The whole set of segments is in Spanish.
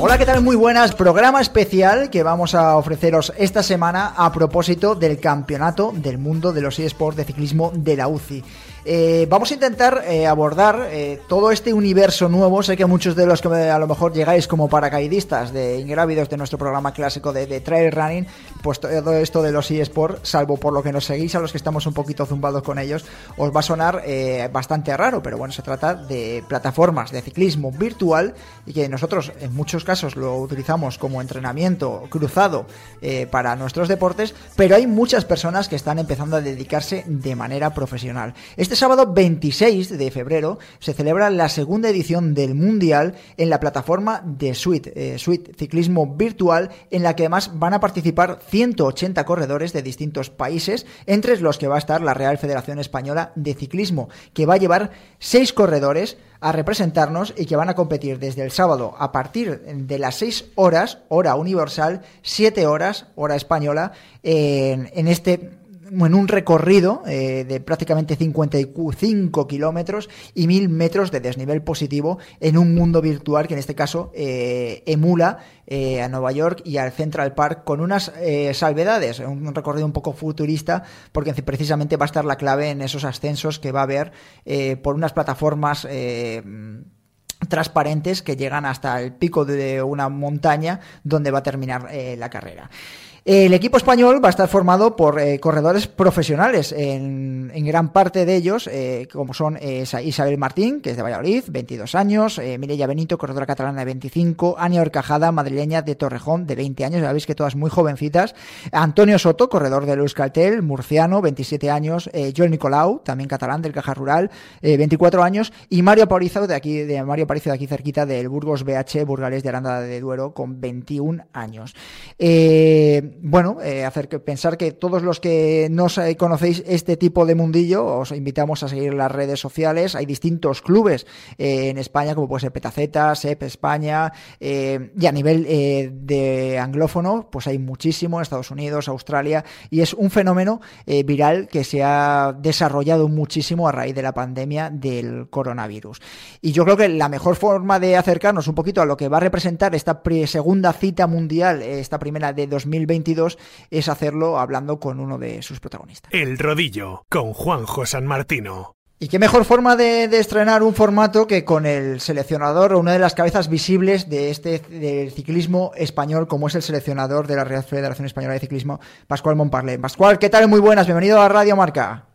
Hola, ¿qué tal? Muy buenas. Programa especial que vamos a ofreceros esta semana a propósito del Campeonato del Mundo de los eSports de Ciclismo de la UCI. Eh, vamos a intentar eh, abordar eh, todo este universo nuevo. Sé que muchos de los que a lo mejor llegáis como paracaidistas de ingrávidos de nuestro programa clásico de, trail running, pues todo esto de los eSports, salvo por lo que nos seguís a los que estamos un poquito zumbados con ellos, os va a sonar bastante raro, pero bueno, se trata de plataformas de ciclismo virtual y que nosotros en muchos casos lo utilizamos como entrenamiento cruzado para nuestros deportes, pero hay muchas personas que están empezando a dedicarse de manera profesional. Este sábado 26 de febrero se celebra la segunda edición del Mundial en la plataforma de Suite, eh, Suite Ciclismo Virtual, en la que además van a participar 180 corredores de distintos países, entre los que va a estar la Real Federación Española de Ciclismo, que va a llevar seis corredores a representarnos y que van a competir desde el sábado a partir de las 6 horas, hora universal, 7 horas, hora española, en este en un recorrido eh, de prácticamente 55 kilómetros y 1000 metros de desnivel positivo en un mundo virtual que en este caso eh, emula eh, a Nueva York y al Central Park con unas salvedades, un recorrido un poco futurista porque precisamente va a estar la clave en esos ascensos que va a haber por unas plataformas transparentes que llegan hasta el pico de una montaña donde va a terminar la carrera. El equipo español va a estar formado por eh, corredores profesionales, en, en, gran parte de ellos, eh, como son eh, Isabel Martín, que es de Valladolid, 22 años, eh, Mireia Benito, corredora catalana de 25, Ania Orcajada, madrileña de Torrejón, de 20 años, ya veis que todas muy jovencitas, Antonio Soto, corredor del Euskaltel, murciano, 27 años, eh, Joel Nicolau, también catalán del Caja Rural, 24 años, y Mario Aparicio, de aquí, de Mario Aparicio de aquí cerquita del Burgos BH, Burgales de Aranda de Duero, con 21 años. Eh, bueno, eh, hacer que pensar que todos los que no conocéis este tipo de mundillo, os invitamos a seguir las redes sociales. Hay distintos clubes eh, en España, como puede ser Petaceta, SEP España, eh, y a nivel eh, de anglófono, pues hay muchísimo en Estados Unidos, Australia, y es un fenómeno eh, viral que se ha desarrollado muchísimo a raíz de la pandemia del coronavirus. Y yo creo que la mejor forma de acercarnos un poquito a lo que va a representar esta segunda cita mundial, esta primera de 2020, es hacerlo hablando con uno de sus protagonistas. El rodillo con Juanjo San Martino. Y qué mejor forma de, de, estrenar un formato que con el seleccionador o una de las cabezas visibles de este del ciclismo español, como es el seleccionador de la Real Federación Española de Ciclismo, Pascual Montparlé. Pascual, ¿qué tal? Muy buenas, bienvenido a Radio Marca.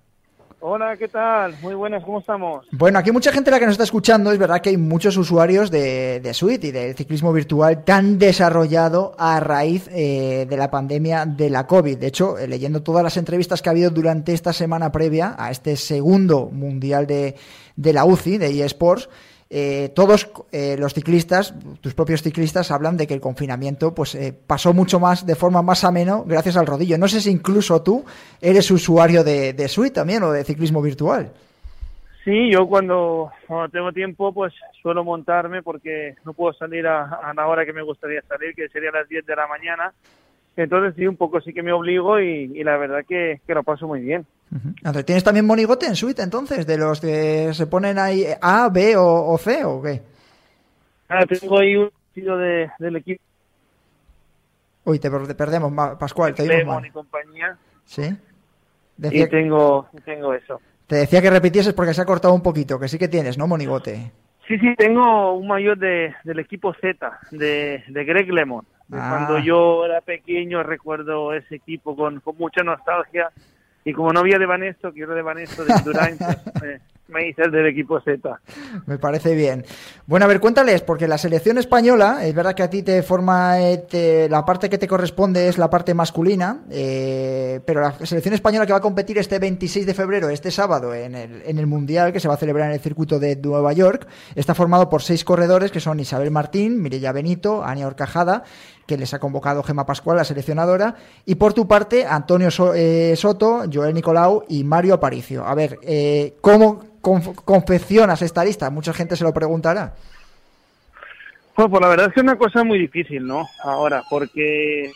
Hola, ¿qué tal? Muy buenas, ¿cómo estamos? Bueno, aquí mucha gente la que nos está escuchando, es verdad que hay muchos usuarios de, de Suite y del ciclismo virtual tan desarrollado a raíz eh, de la pandemia de la COVID. De hecho, eh, leyendo todas las entrevistas que ha habido durante esta semana previa a este segundo mundial de, de la UCI, de eSports, eh, todos eh, los ciclistas, tus propios ciclistas, hablan de que el confinamiento pues eh, pasó mucho más de forma más ameno gracias al rodillo. No sé si incluso tú eres usuario de, de Suite también o de ciclismo virtual. Sí, yo cuando, tengo tiempo pues suelo montarme porque no puedo salir a, a la hora que me gustaría salir, que sería a las 10 de la mañana. Entonces sí, un poco sí que me obligo y, y la verdad que, que lo paso muy bien. Uh -huh. ¿Tienes también monigote en suite entonces? ¿De los que se ponen ahí A, B o, o C o qué? Ah, tengo ahí un tiro de, del equipo. Uy, te, perdemos, Pascual. Te Lemon y compañía. Sí. Decía... Y tengo, tengo eso. Te decía que repitieses porque se ha cortado un poquito, que sí que tienes, ¿no, monigote? Sí, sí, tengo un mayor de, del equipo Z, de, de Greg Lemon. De ah. Cuando yo era pequeño recuerdo ese equipo con, con mucha nostalgia y como no había de Banesto, que era de Banesto, de Durán, pues, me, me dices del equipo Z. Me parece bien. Bueno, a ver, cuéntales, porque la selección española, es verdad que a ti te forma, eh, la parte que te corresponde es la parte masculina, eh, pero la selección española que va a competir este 26 de febrero, este sábado, en el, en el Mundial que se va a celebrar en el circuito de Nueva York, está formado por seis corredores que son Isabel Martín, Mirella Benito, Ania Orcajada, que les ha convocado Gema Pascual, la seleccionadora, y por tu parte, Antonio eh, Soto, Joel Nicolau y Mario Aparicio. A ver, ¿cómo confeccionas esta lista? Mucha gente se lo preguntará. Pues, pues la verdad es que es una cosa muy difícil, ¿no? Ahora, porque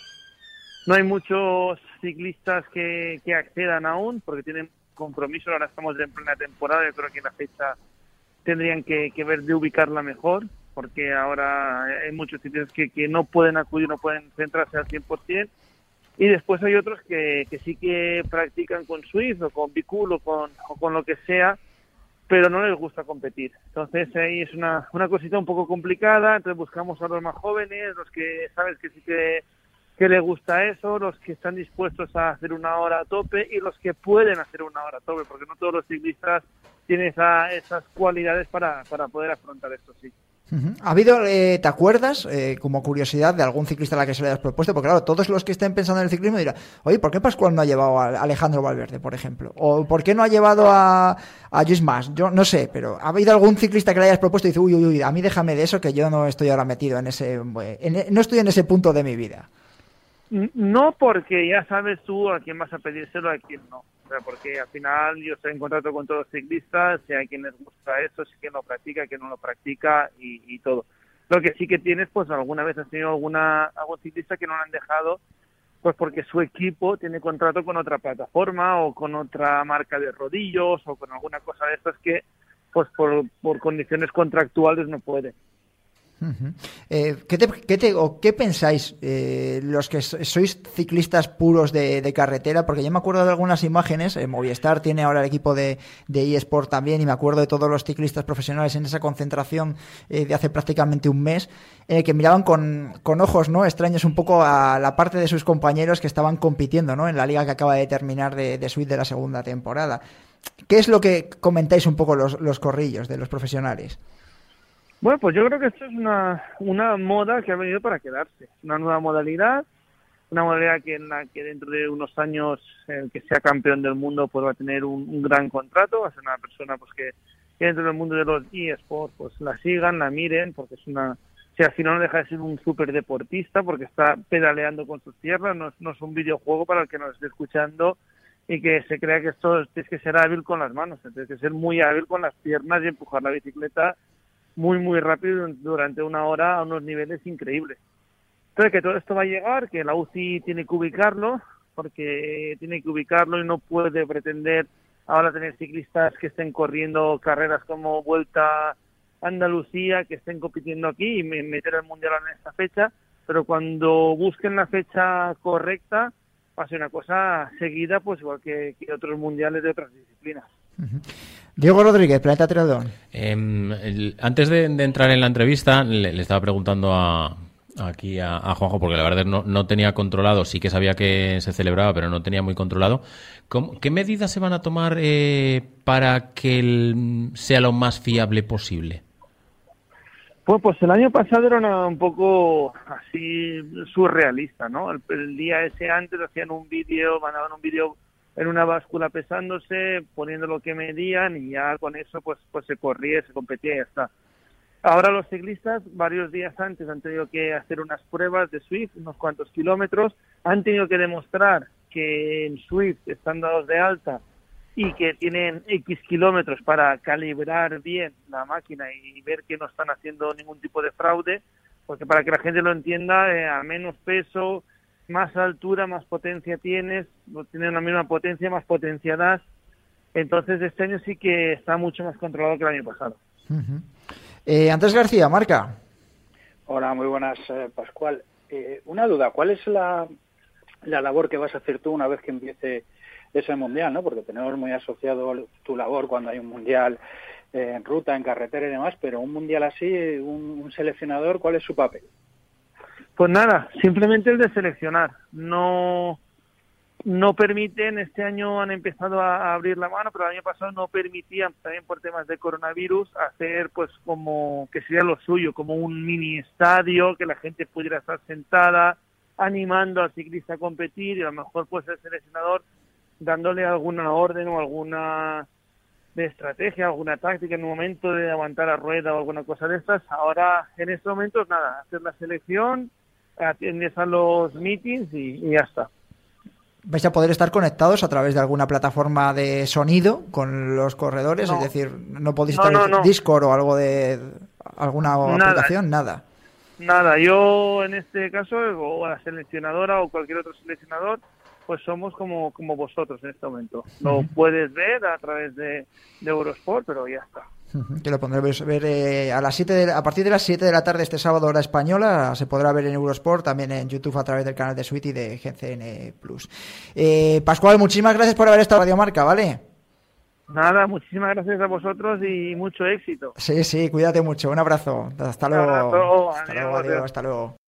no hay muchos ciclistas que, accedan aún, porque tienen compromiso, ahora estamos en plena temporada, yo creo que la fecha tendrían que, ver de ubicarla mejor, porque ahora hay muchos ciclistas que, que no pueden acudir, no pueden centrarse al 100%, y después hay otros que, que sí que practican con Swift o con Bicul o con, o con lo que sea, pero no les gusta competir. Entonces ahí es una, una cosita un poco complicada, entonces buscamos a los más jóvenes, los que sabes que sí que, que les gusta eso, los que están dispuestos a hacer una hora a tope y los que pueden hacer una hora a tope, porque no todos los ciclistas tienen esa, esas cualidades para, para poder afrontar esto, sí. ¿Ha habido, eh, te acuerdas, eh, como curiosidad, de algún ciclista a la que se le hayas propuesto? Porque claro, todos los que estén pensando en el ciclismo dirán, oye, ¿por qué Pascual no ha llevado a Alejandro Valverde, por ejemplo? ¿O por qué no ha llevado a, a Mas? Yo no sé, pero ¿ha habido algún ciclista que le hayas propuesto y dice, uy, uy, uy, a mí déjame de eso que yo no estoy ahora metido en ese, no estoy en ese punto de mi vida? No porque ya sabes tú a quién vas a pedírselo, a quién no porque al final yo estoy en contacto con todos los ciclistas, si hay quien les gusta eso, si quien lo practica, quien no lo practica y, todo. Lo que sí que tienes, pues alguna vez has tenido alguna, algún ciclista que no lo han dejado, pues porque su equipo tiene contrato con otra plataforma o con otra marca de rodillos o con alguna cosa de estas que, pues por condiciones contractuales no puede. Eh, ¿qué, qué, ¿Qué pensáis eh, los que sois ciclistas puros de, carretera? Porque yo me acuerdo de algunas imágenes, eh, Movistar tiene ahora el equipo de, eSport también y me acuerdo de todos los ciclistas profesionales en esa concentración de hace prácticamente un mes, en que miraban con, ojos no extraños un poco a la parte de sus compañeros que estaban compitiendo ¿no? en la liga que acaba de terminar de, de suite de la segunda temporada. ¿Qué es lo que comentáis un poco los corrillos de los profesionales? Bueno, pues yo creo que esto es una, una moda que ha venido para quedarse. Una nueva modalidad, una modalidad que en la que dentro de unos años el que sea campeón del mundo pues va a tener un, gran contrato, va a ser una persona pues que, dentro del mundo de los eSports pues la sigan, la miren, porque es una... si al final no deja de ser un súper deportista porque está pedaleando con sus tierras, no es, no es un videojuego para el que nos esté escuchando y que se crea que esto tienes que ser hábil con las manos, tienes que ser muy hábil con las piernas y empujar la bicicleta muy, muy rápido durante una hora a unos niveles increíbles. Entonces, que todo esto va a llegar, que la UCI tiene que ubicarlo, porque tiene que ubicarlo y no puede pretender ahora tener ciclistas que estén corriendo carreras como Vuelta Andalucía, que estén compitiendo aquí y meter el Mundial en esta fecha, pero cuando busquen la fecha correcta, ser una cosa seguida, pues igual que otros mundiales de otras disciplinas. Diego Rodríguez, Planeta Triatlón. Em, antes de, entrar en la entrevista, le, estaba preguntando a, aquí a, Juanjo, porque la verdad no, no, tenía controlado, sí que sabía que se celebraba, pero no tenía muy controlado. ¿Qué medidas se van a tomar eh, para que sea lo más fiable posible? Pues, pues el año pasado era un poco así surrealista, ¿no? El, el, día ese antes hacían un vídeo, mandaban un vídeo en una báscula pesándose, poniendo lo que medían y ya con eso pues, pues se corría, se competía y ya está. Ahora los ciclistas varios días antes han tenido que hacer unas pruebas de Swift, unos cuantos kilómetros, han tenido que demostrar que en Swift están dados de alta y que tienen X kilómetros para calibrar bien la máquina y ver que no están haciendo ningún tipo de fraude, porque para que la gente lo entienda, eh, a menos peso, más altura, más potencia tienes, no tienes la misma potencia, más potencia das. Entonces este año sí que está mucho más controlado que el año pasado. eh, Andrés García, marca. Hola, muy buenas, eh, Pascual. Eh, una duda, ¿cuál es la, la labor que vas a hacer tú una vez que empiece ese mundial? ¿no? Porque tenemos muy asociado tu labor cuando hay un mundial eh, en ruta, en carretera y demás, pero un mundial así, un seleccionador, ¿cuál es su papel? Pues nada, simplemente el de seleccionar. No, no permiten, este año han empezado a abrir la mano, pero el año pasado no permitían, también por temas de coronavirus, hacer pues como que sería lo suyo, como un mini estadio, que la gente pudiera estar sentada, animando al ciclista a competir y a lo mejor pues el seleccionador dándole alguna orden o alguna de estrategia, alguna táctica en un momento de aguantar la rueda o alguna cosa de estas. Ahora, en estos momentos, nada, hacer la selección, atiendes a los meetings y, y ya está. Vais a poder estar conectados a través de alguna plataforma de sonido con los corredores, es decir, no podéis estar en Discord o algo de alguna aplicación, nada. Nada, yo en este caso, o la seleccionadora o cualquier otro seleccionador, pues somos como, como vosotros en este momento. Lo puedes ver a través de Eurosport, pero ya está que lo pondremos ver eh, a las 7 a partir de las 7 de la tarde este sábado hora española se podrá ver en Eurosport también en YouTube a través del canal de Sweet y de GCN Plus. Eh, Pascual muchísimas gracias por haber estado en Radio Marca vale nada muchísimas gracias a vosotros y mucho éxito. Sí sí cuídate mucho un abrazo hasta luego. hasta luego adiós, hasta luego